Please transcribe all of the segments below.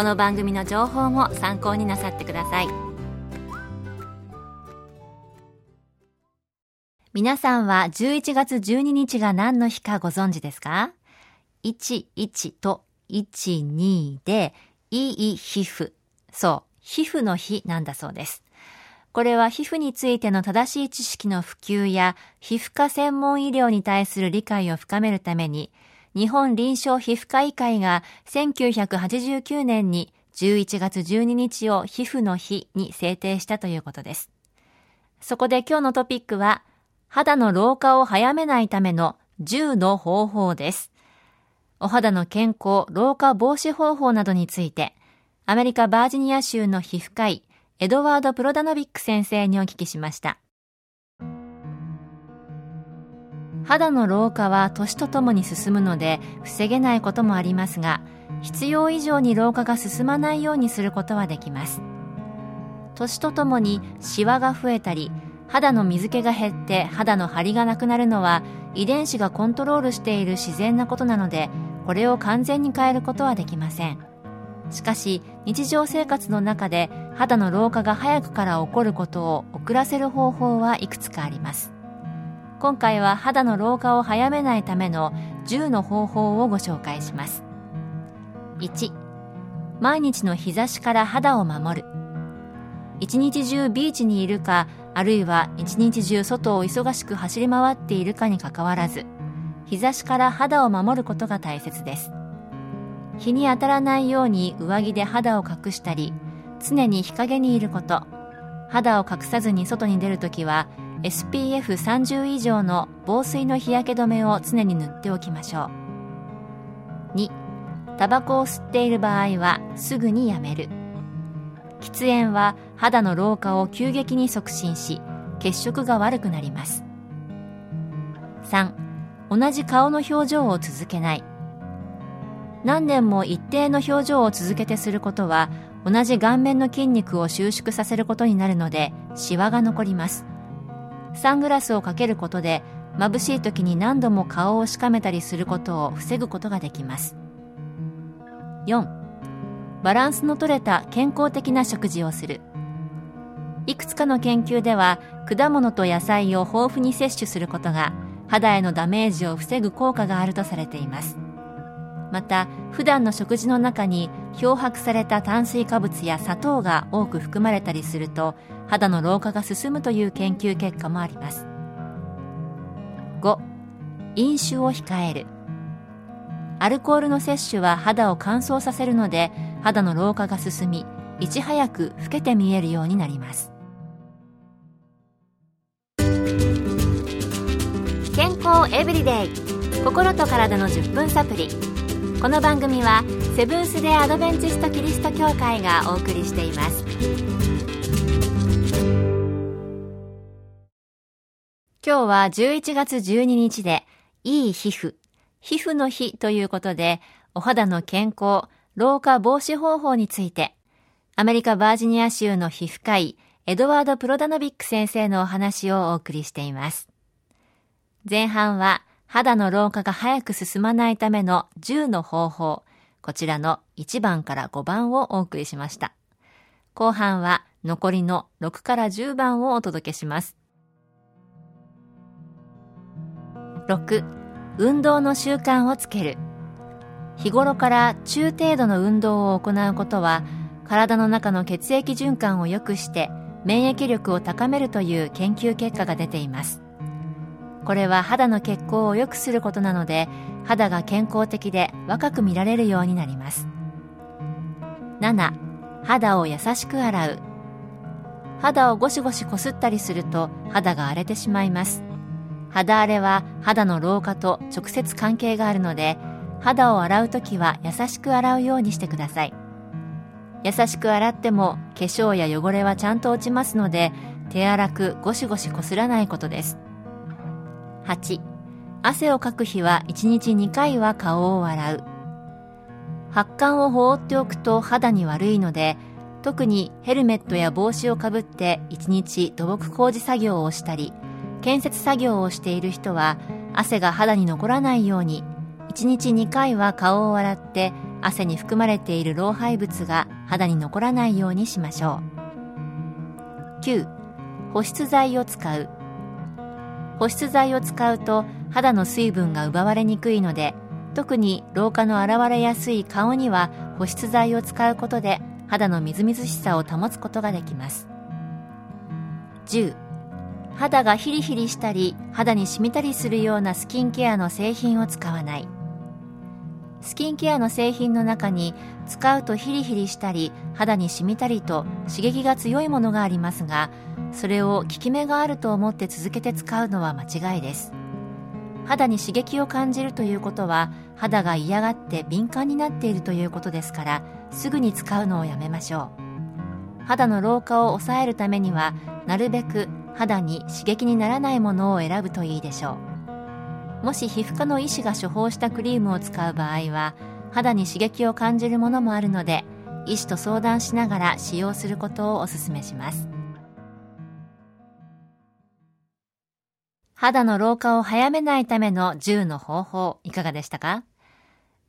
この番組の情報も参考になさってください皆さんは11月12日が何の日かご存知ですか ?11 と12で、いい皮膚。そう、皮膚の日なんだそうです。これは皮膚についての正しい知識の普及や皮膚科専門医療に対する理解を深めるために、日本臨床皮膚科医会が1989年に11月12日を皮膚の日に制定したということです。そこで今日のトピックは、肌の老化を早めないための10の方法です。お肌の健康、老化防止方法などについて、アメリカバージニア州の皮膚科医、エドワード・プロダノビック先生にお聞きしました。肌の老化は年とともに進むので防げないこともありますが、必要以上に老化が進まないようにすることはできます。年とともにシワが増えたり、肌の水気が減って肌の張りがなくなるのは遺伝子がコントロールしている自然なことなので、これを完全に変えることはできません。しかし日常生活の中で肌の老化が早くから起こることを遅らせる方法はいくつかあります今回は肌の老化を早めないための10の方法をご紹介します。1毎日の日差しから肌を守る。一日中ビーチにいるかあるいは一日中外を忙しく走り回っているかにかかわらず日差しから肌を守ることが大切です。日に当たらないように上着で肌を隠したり常に日陰にいること。肌を隠さずに外に出るときは SPF30 以上の防水の日焼け止めを常に塗っておきましょう。2タバコを吸っている場合はすぐにやめる。喫煙は肌の老化を急激に促進し血色が悪くなります。3同じ顔の表情を続けない。何年も一定の表情を続けてすることは同じ顔面の筋肉を収縮させることになるのでシワが残ります。サングラスをかけることで眩しい時に何度も顔をしかめたりすることを防ぐことができます。4バランスの取れた健康的な食事をする。いくつかの研究では果物と野菜を豊富に摂取することが肌へのダメージを防ぐ効果があるとされています。また普段の食事の中に漂白された炭水化物や砂糖が多く含まれたりすると肌の老化が進むという研究結果もあります。5飲酒を控える。アルコールの摂取は肌を乾燥させるので肌の老化が進みいち早く老けて見えるようになります。健康エブリデイ。心と体の10分サプリ。この番組はセブンス・デ・アドベンチスト・キリスト教会がお送りしています。今日は11月12日でいい皮膚皮膚の日ということでお肌の健康老化防止方法についてアメリカバージニア州の皮膚科医エドワード・プロダノビック先生のお話をお送りしています。前半は肌の老化が早く進まないための10の方法、こちらの1番から5番をお送りしました。後半は残りの6から10番をお届けします。6、運動の習慣をつける。日頃から中程度の運動を行うことは、体の中の血液循環を良くして免疫力を高めるという研究結果が出ていますこれは肌の血行を良くすることなので肌が健康的で若く見られるようになります。7肌を優しく洗う。肌をゴシゴシこすったりすると肌が荒れてしまいます。肌荒れは肌の老化と直接関係があるので肌を洗うときは優しく洗うようにしてください。優しく洗っても化粧や汚れはちゃんと落ちますので手荒くゴシゴシこすらないことです。8汗をかく日は1日2回は顔を洗う。発汗を放っておくと肌に悪いので特にヘルメットや帽子をかぶって1日土木工事作業をしたり建設作業をしている人は汗が肌に残らないように1日2回は顔を洗って汗に含まれている老廃物が肌に残らないようにしましょう。9保湿剤を使う。保湿剤を使うと肌の水分が奪われにくいので特に老化の現れやすい顔には保湿剤を使うことで肌のみずみずしさを保つことができます。10肌がヒリヒリしたり肌にしみたりするようなスキンケアの製品を使わない。スキンケアの製品の中に使うとヒリヒリしたり肌に染みたりと刺激が強いものがありますがそれを効き目があると思って続けて使うのは間違いです。肌に刺激を感じるということは肌が嫌がって敏感になっているということですからすぐに使うのをやめましょう。肌の老化を抑えるためにはなるべく肌に刺激にならないものを選ぶといいでしょう。もし皮膚科の医師が処方したクリームを使う場合は肌に刺激を感じるものもあるので医師と相談しながら使用することをお勧めします。肌の老化を早めないための10の方法いかがでしたか？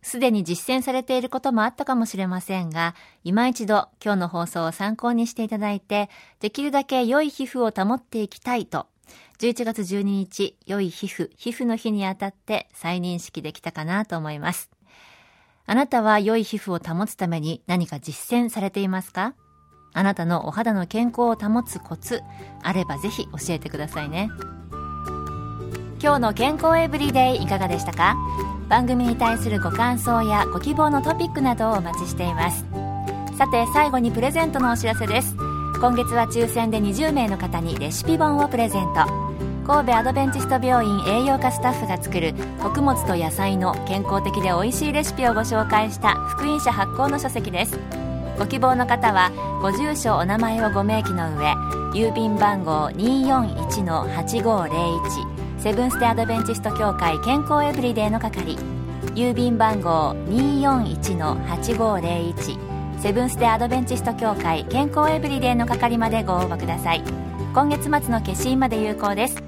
すでに実践されていることもあったかもしれませんが、今一度今日の放送を参考にしていただいて、できるだけ良い皮膚を保っていきたいと、11月12日、良い皮膚、皮膚の日にあたって再認識できたかなと思います。あなたは良い皮膚を保つために何か実践されていますか？あなたのお肌の健康を保つコツ、あればぜひ教えてくださいね。今日の健康エブリデイいかがでしたか？番組に対するご感想やご希望のトピックなどをお待ちしています。さて最後にプレゼントのお知らせです。今月は抽選で20名の方にレシピ本をプレゼント。神戸アドベンチスト病院栄養科スタッフが作る穀物と野菜の健康的で美味しいレシピをご紹介した福音社発行の書籍です。ご希望の方はご住所お名前をご明記の上郵便番号241-8501セブンス・テ・アドベンチスト協会健康エブリデイの係。郵便番号241-8501セブンス・テ・アドベンチスト協会健康エブリデイの係までご応募ください。今月末の消印まで有効です。